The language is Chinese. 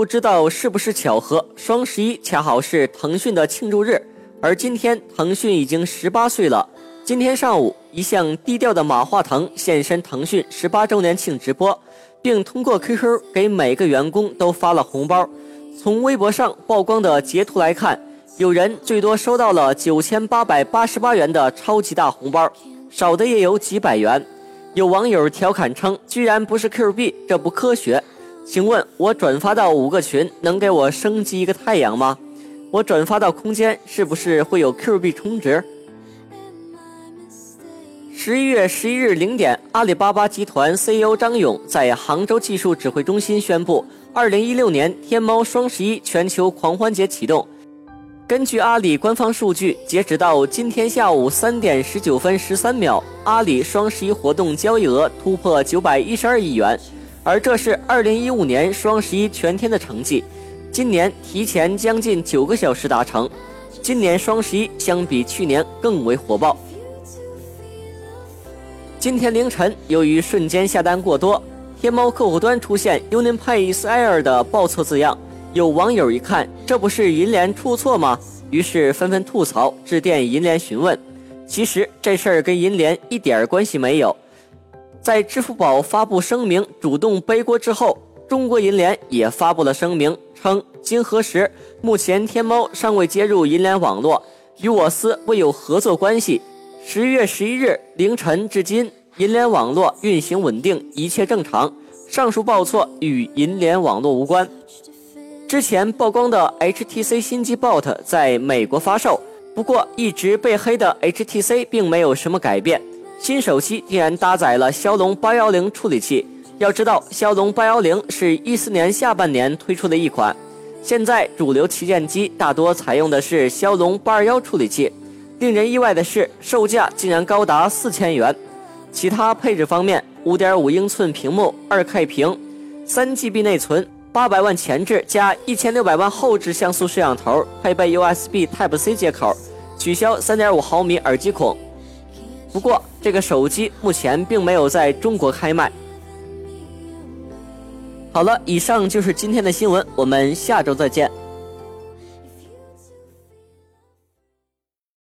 不知道是不是巧合，双十一恰好是腾讯的庆祝日，而今天腾讯已经十八岁了。今天上午，一向低调的马化腾现身腾讯十八周年庆直播，并通过 QQ 给每个员工都发了红包。从微博上曝光的截图来看，有人最多收到了九千八百八十八元的超级大红包，少的也有几百元。有网友调侃称：“居然不是 Q 币，这不科学。”请问，我转发到五个群，能给我升级一个太阳吗？我转发到空间，是不是会有 Q 币充值？十一月十一日零点，阿里巴巴集团 CEO 张勇在杭州技术指挥中心宣布，二零一六年天猫双十一全球狂欢节启动。根据阿里官方数据，截止到今天下午三点十九分十三秒，阿里双十一活动交易额突破九百一十二亿元。而这是二零一五年双十一全天的成绩，今年提前将近九个小时达成。今年双十一相比去年更为火爆。今天凌晨，由于瞬间下单过多，天猫客户端出现 “UnionPay is error” 的报错字样。有网友一看，这不是银联出错吗？于是纷纷吐槽，致电银联询问。其实这事儿跟银联一点关系没有。在支付宝发布声明主动背锅之后，中国银联也发布了声明，称经核实，目前天猫尚未接入银联网络，与我司未有合作关系。十月十一日凌晨至今，银联网络运行稳定，一切正常。上述报错与银联网络无关。之前曝光的 HTC 新机 Bot 在美国发售，不过一直被黑的 HTC 并没有什么改变。新手机竟然搭载了骁龙八幺零处理器。要知道，骁龙八幺零是一四年下半年推出的一款，现在主流旗舰机大多采用的是骁龙八二幺处理器。令人意外的是，售价竟然高达四千元。其他配置方面，五点五英寸屏幕，二 K 屏，三 GB 内存，八百万前置加一千六百万后置像素摄像头，配备 USB Type C 接口，取消三点五毫米耳机孔。不过，这个手机目前并没有在中国开卖。好了，以上就是今天的新闻，我们下周再见。